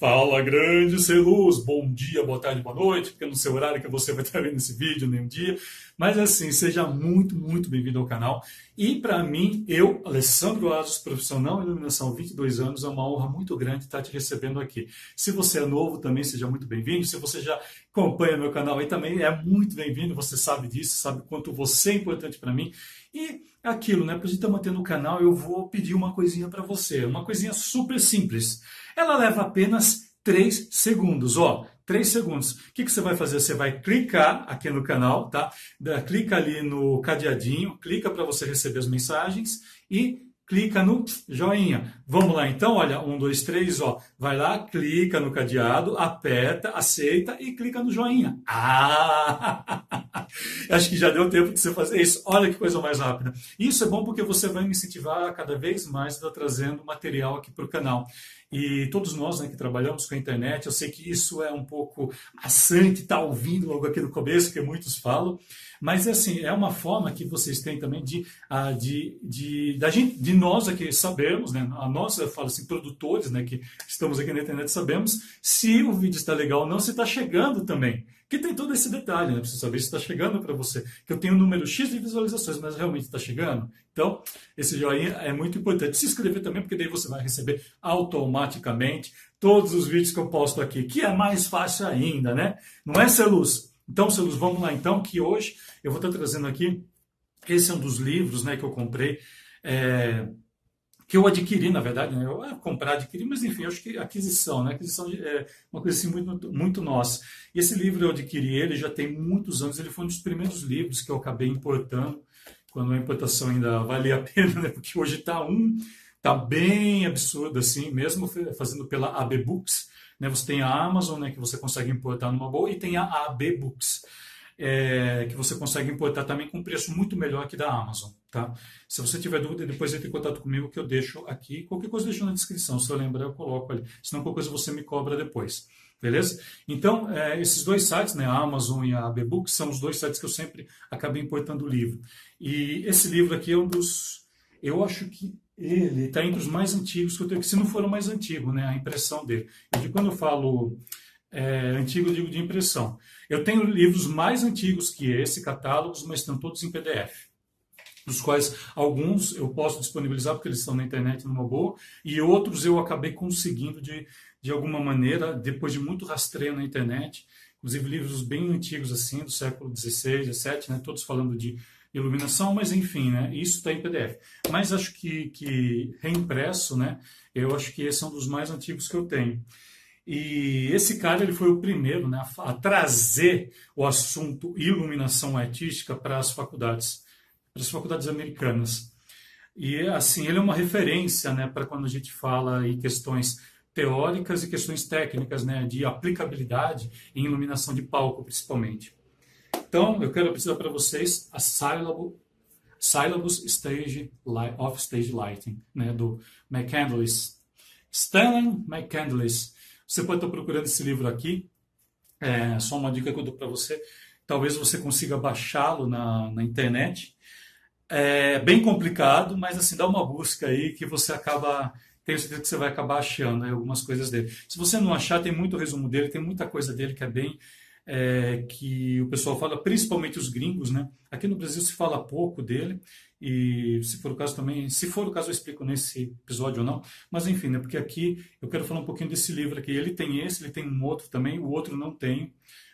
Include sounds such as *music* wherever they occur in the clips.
Fala grande ser luz, bom dia, boa tarde, boa noite, porque no seu horário que você vai *laughs* estar vendo esse vídeo, nem um dia. Mas assim, seja muito, muito bem-vindo ao canal. E para mim, eu, Alessandro Asos, profissional em iluminação, 22 anos, é uma honra muito grande estar te recebendo aqui. Se você é novo, também seja muito bem-vindo. Se você já acompanha meu canal aí, também é muito bem-vindo. Você sabe disso, sabe quanto você é importante para mim. E aquilo, né? Para a gente estar mantendo o canal, eu vou pedir uma coisinha para você, uma coisinha super simples. Ela leva apenas 3 segundos, ó, 3 segundos. O que, que você vai fazer? Você vai clicar aqui no canal, tá? Clica ali no cadeadinho, clica para você receber as mensagens e clica no joinha. Vamos lá então, olha, um, dois, três, ó. Vai lá, clica no cadeado, aperta, aceita e clica no joinha. Ah! *laughs* Acho que já deu tempo de você fazer isso. Olha que coisa mais rápida. Isso é bom porque você vai me incentivar cada vez mais a estar trazendo material aqui para o canal. E todos nós né, que trabalhamos com a internet, eu sei que isso é um pouco estar tá ouvindo logo aqui no começo, que muitos falam, mas assim, é uma forma que vocês têm também de, ah, de, de, de, gente, de nós aqui sabermos, né, a nós, eu falo assim, produtores né, que estamos aqui na internet, sabemos se o vídeo está legal ou não, se está chegando também. Que tem todo esse detalhe, né? Precisa saber se está chegando para você. Que eu tenho um número X de visualizações, mas realmente está chegando. Então, esse joinha é muito importante. Se inscrever também, porque daí você vai receber automaticamente todos os vídeos que eu posto aqui, que é mais fácil ainda, né? Não é, Celuz? Então, Celuz, vamos lá então, que hoje eu vou estar trazendo aqui, esse é um dos livros né, que eu comprei. É, que eu adquiri, na verdade, né? eu ah, comprar, adquirir, mas enfim, acho que aquisição, né? Aquisição é uma coisa assim muito, muito nossa. E esse livro eu adquiri ele já tem muitos anos, ele foi um dos primeiros livros que eu acabei importando, quando a importação ainda valia a *laughs* pena, né? Porque hoje está um, tá bem absurdo assim, mesmo fazendo pela AB Books, né? Você tem a Amazon, né? Que você consegue importar numa boa, e tem a AB Books é, que você consegue importar também com preço muito melhor que da Amazon. Tá? Se você tiver dúvida, depois entre em contato comigo que eu deixo aqui. Qualquer coisa eu deixo na descrição. Se eu lembrar, eu coloco ali. Senão, qualquer coisa você me cobra depois. Beleza? Então, é, esses dois sites, né, a Amazon e a ABBook, são os dois sites que eu sempre acabei importando o livro. E esse livro aqui é um dos. Eu acho que ele está entre os mais antigos que eu tenho, se não for o mais antigo, né, a impressão dele. E quando eu falo é, antigo, digo de impressão. Eu tenho livros mais antigos que esse, catálogos, mas estão todos em PDF. Dos quais alguns eu posso disponibilizar porque eles estão na internet numa boa, e outros eu acabei conseguindo de, de alguma maneira, depois de muito rastreio na internet, inclusive livros bem antigos assim, do século XVI, XVII, né, todos falando de iluminação, mas enfim, né, isso está em PDF. Mas acho que, que reimpresso, né, eu acho que esse é um dos mais antigos que eu tenho. E esse cara ele foi o primeiro né, a trazer o assunto iluminação artística para as faculdades, para as faculdades americanas. E assim, ele é uma referência né, para quando a gente fala em questões teóricas e questões técnicas, né, de aplicabilidade em iluminação de palco, principalmente. Então, eu quero apresentar para vocês a Syllabus, Syllabus Stage of Stage Lighting, né, do McCandless. Stanley McCandless você pode estar procurando esse livro aqui. É só uma dica que eu dou para você. Talvez você consiga baixá-lo na, na internet. É bem complicado, mas assim, dá uma busca aí que você acaba tenho certeza que você vai acabar achando né, algumas coisas dele. Se você não achar, tem muito resumo dele, tem muita coisa dele que é bem. É, que o pessoal fala, principalmente os gringos, né? Aqui no Brasil se fala pouco dele, e se for o caso também, se for o caso eu explico nesse episódio ou não, mas enfim, né, porque aqui eu quero falar um pouquinho desse livro aqui. Ele tem esse, ele tem um outro também, o outro não tem,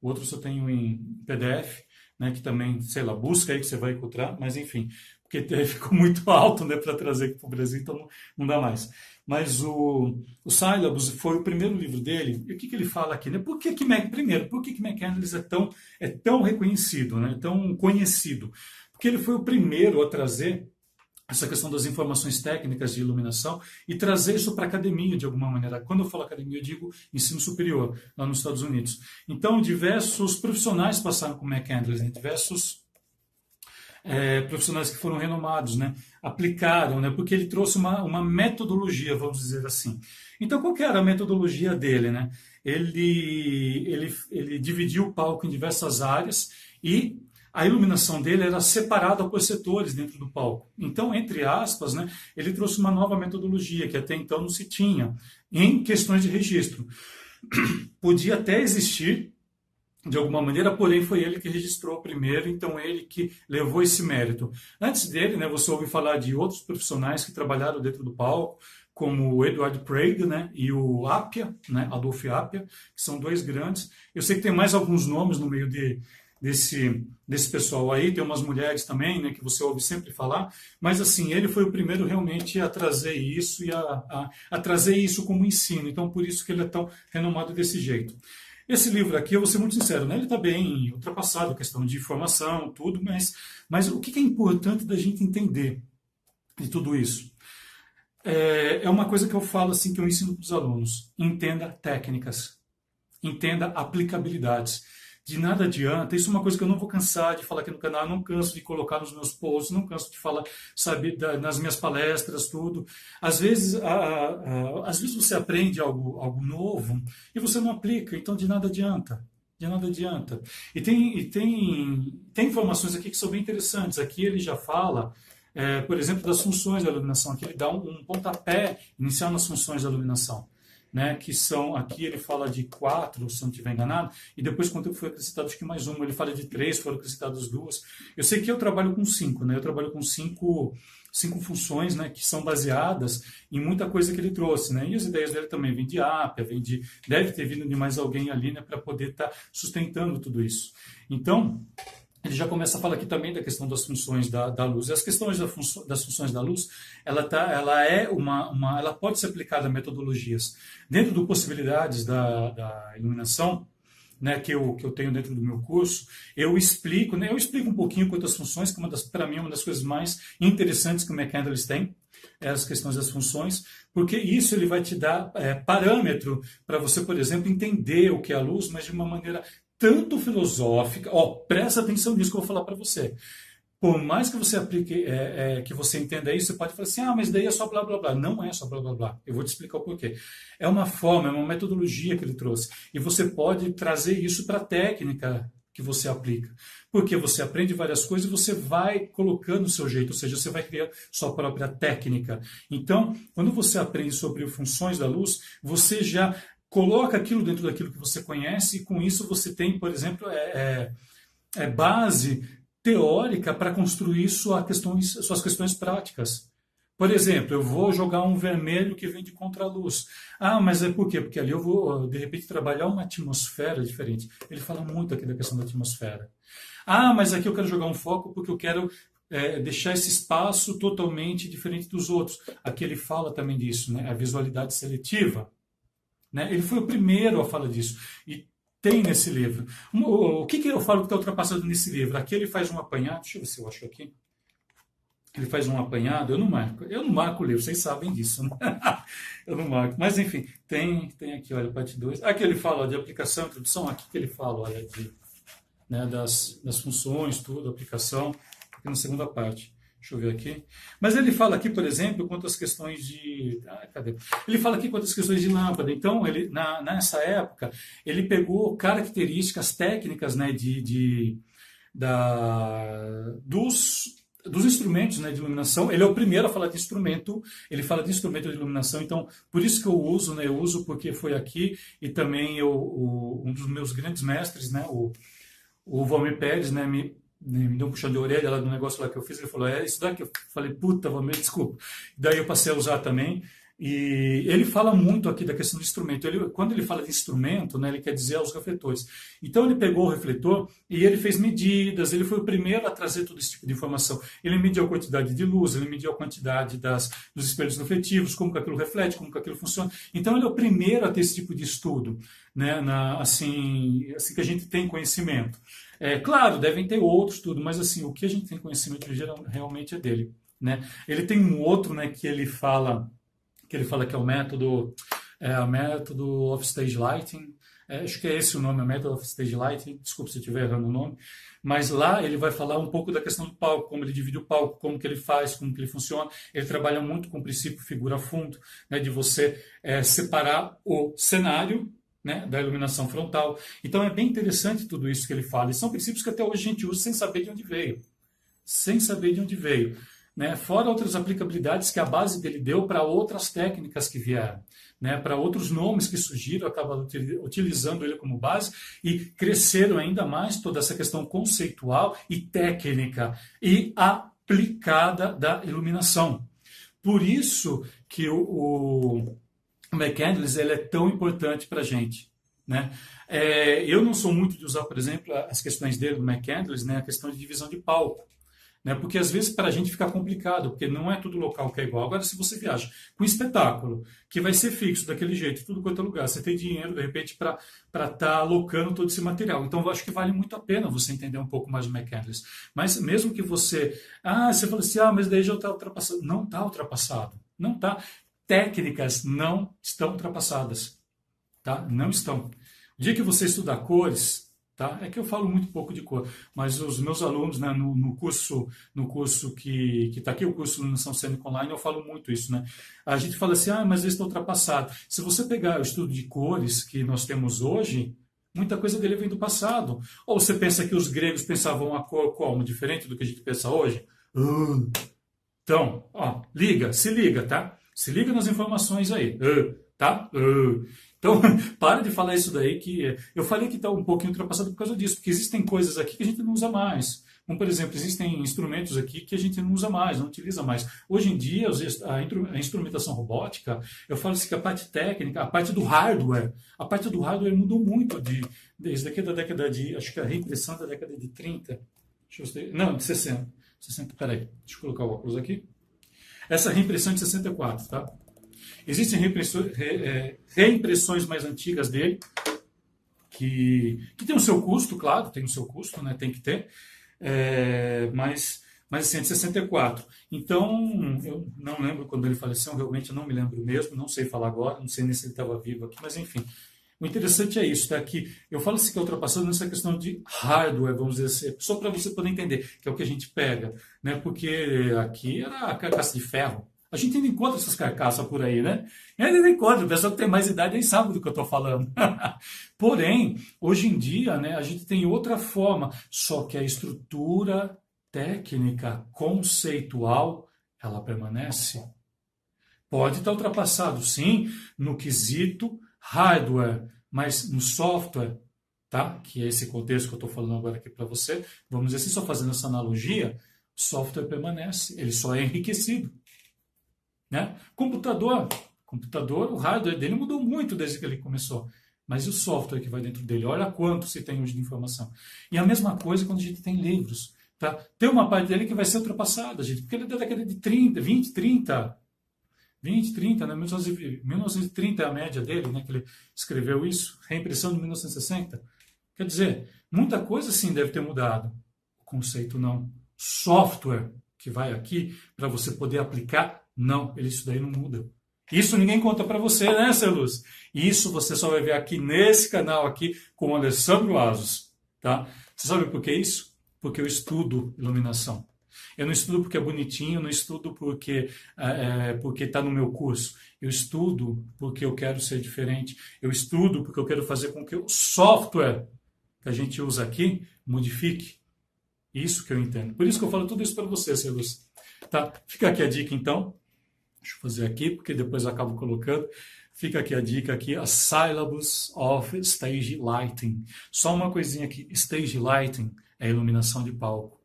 o outro só tenho em PDF, né, que também, sei lá, busca aí que você vai encontrar, mas enfim, porque *laughs* ficou muito alto né, para trazer aqui para o Brasil, então não, dá mais. Mas o, o Syllabus foi o primeiro livro dele, e o que, que ele fala aqui? Né? Por que, que primeiro, por que, que McCandless é tão, é tão reconhecido, né, tão conhecido? Porque ele foi o primeiro a trazer essa questão das informações técnicas de iluminação e trazer isso para a academia de alguma maneira. Quando eu falo academia, eu digo ensino superior, lá nos Estados Unidos. Então, diversos profissionais passaram com McAndrews, né? diversos é, profissionais que foram renomados, né? aplicaram, né? porque ele trouxe uma, uma metodologia, vamos dizer assim. Então, qual era a metodologia dele? Né? Ele, ele, ele dividiu o palco em diversas áreas e a iluminação dele era separada por setores dentro do palco. Então, entre aspas, né, ele trouxe uma nova metodologia que até então não se tinha em questões de registro. *clears throat* Podia até existir de alguma maneira, porém foi ele que registrou primeiro, então ele que levou esse mérito. Antes dele, né, você ouve falar de outros profissionais que trabalharam dentro do palco, como o Edward Prague né, e o Appia, né, Adolf Appia, que são dois grandes. Eu sei que tem mais alguns nomes no meio de, desse, desse pessoal aí, tem umas mulheres também, né, que você ouve sempre falar, mas assim, ele foi o primeiro realmente a trazer isso e a, a, a trazer isso como ensino, então por isso que ele é tão renomado desse jeito. Esse livro aqui, eu vou ser muito sincero, né? ele está bem ultrapassado, questão de informação, tudo, mas, mas o que é importante da gente entender de tudo isso? É, é uma coisa que eu falo assim, que eu ensino para os alunos. Entenda técnicas, entenda aplicabilidades. De nada adianta, isso é uma coisa que eu não vou cansar de falar aqui no canal, não canso de colocar nos meus posts, não canso de falar, sabe, da, nas minhas palestras, tudo. Às vezes, a, a, às vezes você aprende algo, algo novo e você não aplica, então de nada adianta. De nada adianta. E tem, e tem, tem informações aqui que são bem interessantes. Aqui ele já fala é, por exemplo, das funções da iluminação. Aqui ele dá um, um pontapé inicial nas funções da iluminação né, que são, aqui ele fala de quatro, se não estiver enganado, e depois quando foi acrescentado acho que mais uma, ele fala de três, foram acrescentadas duas. Eu sei que eu trabalho com cinco, né, eu trabalho com cinco, cinco funções, né, que são baseadas em muita coisa que ele trouxe, né, e as ideias dele também vêm de Apia, vem de, deve ter vindo de mais alguém ali, né, para poder estar tá sustentando tudo isso. Então, ele já começa a falar aqui também da questão das funções da, da luz. E as questões da função, das funções da luz, ela, tá, ela é uma, uma, ela pode ser aplicada a metodologias. Dentro do possibilidades da, da iluminação, né, que, eu, que eu tenho dentro do meu curso, eu explico, né, eu explico um pouquinho quanto às funções, que para mim é uma das coisas mais interessantes que o McCandless tem, é as questões das funções, porque isso ele vai te dar é, parâmetro para você, por exemplo, entender o que é a luz, mas de uma maneira tanto filosófica. Ó, presta atenção nisso que eu vou falar para você. Por mais que você aplique, é, é, que você entenda isso, você pode falar assim, ah, mas daí é só blá blá blá. Não é só blá blá blá. Eu vou te explicar o porquê. É uma forma, é uma metodologia que ele trouxe. E você pode trazer isso para a técnica que você aplica. Porque você aprende várias coisas e você vai colocando o seu jeito, ou seja, você vai criar sua própria técnica. Então, quando você aprende sobre funções da luz, você já coloca aquilo dentro daquilo que você conhece e com isso você tem, por exemplo, é, é, é base teórica para construir sua questões, suas questões práticas. Por exemplo, eu vou jogar um vermelho que vem de contraluz. Ah, mas é por quê? Porque ali eu vou, de repente, trabalhar uma atmosfera diferente. Ele fala muito aqui da questão da atmosfera. Ah, mas aqui eu quero jogar um foco porque eu quero é, deixar esse espaço totalmente diferente dos outros. Aqui ele fala também disso, né? a visualidade seletiva. Né? Ele foi o primeiro a falar disso. E tem nesse livro. O, que, que eu falo que está ultrapassado nesse livro? Aqui ele faz um apanhado, deixa eu ver se eu acho aqui. Ele faz um apanhado, eu não marco. Eu não marco o livro, vocês sabem disso. Né? *laughs* eu não marco. Mas enfim, tem, tem aqui, olha, parte 2. Aqui ele fala ó, de aplicação, introdução, aqui que ele fala, olha, de, né, das, das funções, tudo, aplicação, aqui na segunda parte. Deixa eu ver aqui. Mas ele fala aqui, por exemplo, quanto às questões de. Ah, cadê? Ele fala aqui quanto às questões de lâmpada. Então, ele, na, nessa época, ele pegou características técnicas né, de, de, da, dos, dos instrumentos né, de iluminação. Ele é o primeiro a falar de instrumento, ele fala de instrumento de iluminação, então por isso que eu uso, né, eu uso porque foi aqui e também eu, o, um dos meus grandes mestres, né, o, o Valmir Pérez, né, me, me deu um puxão de orelha lá do negócio lá que eu fiz, ele falou, é isso daqui. Eu falei, puta, me *laughs* desculpa. Daí eu passei a usar também. E ele fala muito aqui da questão do instrumento. Ele, quando ele fala de instrumento, né, ele quer dizer aos refletores. Então ele pegou o refletor e ele fez medidas. Ele foi o primeiro a trazer todo esse tipo de informação. Ele mediu a quantidade de luz, ele mediu a quantidade das, dos espelhos refletivos, como que aquilo reflete, como que aquilo funciona. Então ele é o primeiro a ter esse tipo de estudo, né, na, assim, assim que a gente tem conhecimento. É, claro, devem ter outros, tudo, mas assim, o que a gente tem conhecimento geral, realmente é dele. Né? Ele tem um outro né, que ele fala que ele fala que é o método é, o método of stage lighting. É, acho que é esse o nome, o método of stage lighting. Desculpe se eu estiver errando o nome. Mas lá ele vai falar um pouco da questão do palco, como ele divide o palco, como que ele faz, como que ele funciona. Ele trabalha muito com o princípio figura-fundo, né, de você é, separar o cenário né, da iluminação frontal. Então é bem interessante tudo isso que ele fala. E são princípios que até hoje a gente usa sem saber de onde veio. Sem saber de onde veio. Né? Fora outras aplicabilidades que a base dele deu para outras técnicas que vieram. Né, para outros nomes que surgiram, acabaram utilizando ele como base e cresceram ainda mais toda essa questão conceitual e técnica e aplicada da iluminação. Por isso que o, o McCandless ele é tão importante para a gente. Né? É, eu não sou muito de usar, por exemplo, as questões dele do McCandless, né, a questão de divisão de palco. Né, porque às vezes para a gente fica complicado, porque não é tudo local que é igual. Agora, se você viaja com espetáculo que vai ser fixo daquele jeito, tudo quanto é lugar, você tem dinheiro, de repente, para estar tá alocando todo esse material. Então, eu acho que vale muito a pena você entender um pouco mais do McCandless. Mas mesmo que você. Ah, você fala assim, ah, mas daí já está ultrapassado. Não está ultrapassado. Não está técnicas não estão ultrapassadas, tá? Não estão. O dia que você estudar cores, tá? É que eu falo muito pouco de cor, mas os meus alunos, né, no, no curso, no curso que está aqui, o curso Iluminação Cênica Online, eu falo muito isso, né? A gente fala assim, ah, mas eles estão ultrapassados. Se você pegar o estudo de cores que nós temos hoje, muita coisa dele vem do passado. Ou você pensa que os gregos pensavam a cor como diferente do que a gente pensa hoje? Uh. Então, ó, liga, se liga, tá? Se liga nas informações aí, uh, tá? Uh. Então, *laughs* para de falar isso daí que eu falei que está um pouquinho ultrapassado por causa disso, porque existem coisas aqui que a gente não usa mais. Como, por exemplo, existem instrumentos aqui que a gente não usa mais, não utiliza mais. Hoje em dia, a instrumentação robótica, eu falo assim que a parte técnica, a parte do hardware, a parte do hardware mudou muito de, desde aqui da década de, acho que a reimpressão da década de 30, deixa eu ver, não, de 60. 60, peraí, deixa eu colocar o óculos aqui. Essa reimpressão de 64, tá? Existem é, reimpressões mais antigas dele, que, que tem o seu custo, claro, tem o seu custo, né? Tem que ter, é, mas, mas assim, é de 64. Então, eu não lembro quando ele faleceu, realmente não me lembro mesmo, não sei falar agora, não sei nem se ele estava vivo aqui, mas enfim. O interessante é isso, tá? Que eu falo assim que é ultrapassado nessa questão de hardware, vamos dizer assim, só para você poder entender, que é o que a gente pega, né? Porque aqui era a carcaça de ferro. A gente ainda encontra essas carcaças por aí, né? E ainda encontra, o pessoal que tem mais idade nem sabe do que eu estou falando. *laughs* Porém, hoje em dia, né, a gente tem outra forma, só que a estrutura técnica, conceitual, ela permanece. Pode estar ultrapassado, sim, no quesito hardware, mas no software, tá? que é esse contexto que eu estou falando agora aqui para você, vamos dizer assim, só fazendo essa analogia, software permanece, ele só é enriquecido. Né? Computador, computador, o hardware dele mudou muito desde que ele começou. Mas e o software que vai dentro dele? Olha quanto se tem hoje de informação. E a mesma coisa quando a gente tem livros. Tá? Tem uma parte dele que vai ser ultrapassada, gente, porque ele é da década de 30, 20, 30, 20, 30, né? 1930 é a média dele, né? Que ele escreveu isso, reimpressão de 1960. Quer dizer, muita coisa sim deve ter mudado. O conceito não. Software que vai aqui para você poder aplicar, não, isso daí não muda. Isso ninguém conta para você, né, Celuz? Isso você só vai ver aqui nesse canal aqui com o Alessandro Asos, tá? Você sabe por que isso? Porque eu estudo iluminação. Eu não estudo porque é bonitinho, não estudo porque é, é porque está no meu curso. Eu estudo porque eu quero ser diferente. Eu estudo porque eu quero fazer com que o software que a gente usa aqui modifique. Isso que eu entendo. Por isso que eu falo tudo isso para você, Celus. Tá? Fica aqui a dica, então. Deixa eu fazer aqui, porque depois eu acabo colocando. Fica aqui a dica aqui, a Syllabus of Stage Lighting. Só uma coisinha aqui, Stage Lighting é iluminação de palco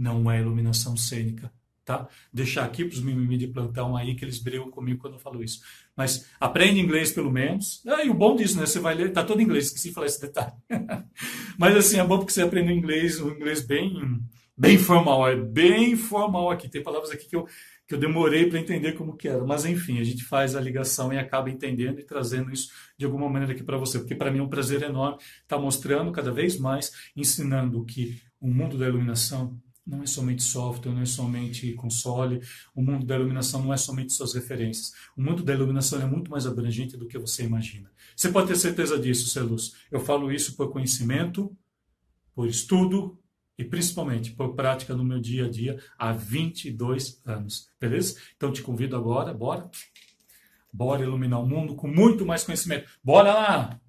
não é iluminação cênica. Tá? Deixar aqui para os mimimi de plantão aí que eles brigam comigo quando eu falo isso. Mas aprende inglês pelo menos. Ah, e o bom disso, né? Você vai ler, tá todo em inglês, esqueci de falar esse detalhe. *laughs* Mas assim, é bom porque você aprende inglês, um inglês bem, bem formal, é bem formal aqui. Tem palavras aqui que eu, que eu demorei para entender como que era. Mas enfim, a gente faz a ligação e acaba entendendo e trazendo isso de alguma maneira aqui para você. Porque para mim é um prazer enorme estar tá mostrando cada vez mais, ensinando que o mundo da iluminação não é somente software, não é somente console, o mundo da iluminação não é somente suas referências. O mundo da iluminação é muito mais abrangente do que você imagina. Você pode ter certeza disso, Celus. Eu falo isso por conhecimento, por estudo e principalmente por prática no meu dia a dia há 22 anos. Beleza? Então te convido agora, bora? Bora iluminar o mundo com muito mais conhecimento. Bora lá!